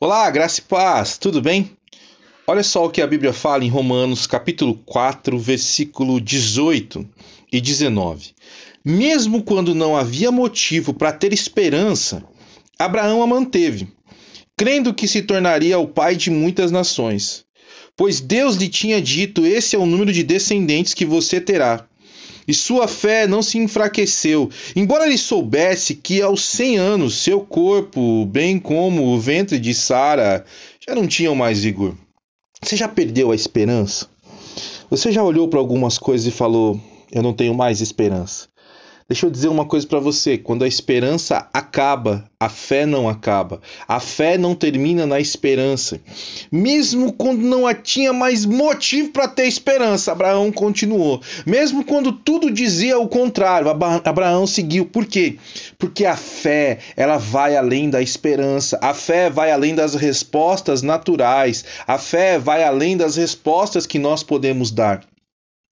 Olá, graça e paz, tudo bem? Olha só o que a Bíblia fala em Romanos, capítulo 4, versículo 18 e 19. Mesmo quando não havia motivo para ter esperança, Abraão a manteve, crendo que se tornaria o pai de muitas nações. Pois Deus lhe tinha dito: Esse é o número de descendentes que você terá. E sua fé não se enfraqueceu, embora ele soubesse que aos cem anos seu corpo, bem como o ventre de Sara, já não tinham mais vigor. Você já perdeu a esperança? Você já olhou para algumas coisas e falou: Eu não tenho mais esperança? Deixa eu dizer uma coisa para você: quando a esperança acaba, a fé não acaba. A fé não termina na esperança. Mesmo quando não tinha mais motivo para ter esperança, Abraão continuou. Mesmo quando tudo dizia o contrário, Abraão seguiu. Por quê? Porque a fé, ela vai além da esperança. A fé vai além das respostas naturais. A fé vai além das respostas que nós podemos dar.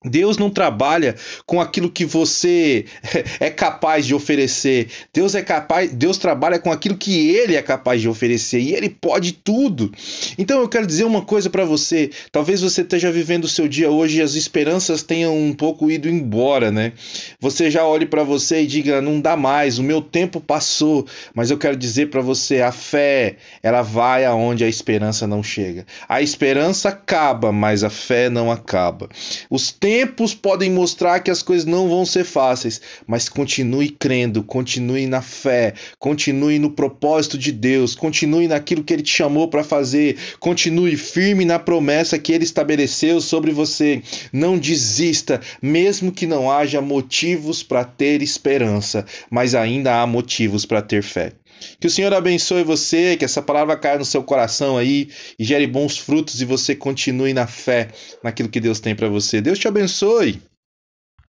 Deus não trabalha com aquilo que você é capaz de oferecer. Deus é capaz, Deus trabalha com aquilo que ele é capaz de oferecer e ele pode tudo. Então eu quero dizer uma coisa para você. Talvez você esteja vivendo o seu dia hoje e as esperanças tenham um pouco ido embora, né? Você já olhe para você e diga: "Não dá mais, o meu tempo passou". Mas eu quero dizer para você, a fé, ela vai aonde a esperança não chega. A esperança acaba, mas a fé não acaba. Os tempos tempos podem mostrar que as coisas não vão ser fáceis, mas continue crendo, continue na fé, continue no propósito de Deus, continue naquilo que Ele te chamou para fazer, continue firme na promessa que Ele estabeleceu sobre você. Não desista, mesmo que não haja motivos para ter esperança, mas ainda há motivos para ter fé. Que o Senhor abençoe você, que essa palavra caia no seu coração aí e gere bons frutos e você continue na fé naquilo que Deus tem para você. Deus te abençoe abençoe.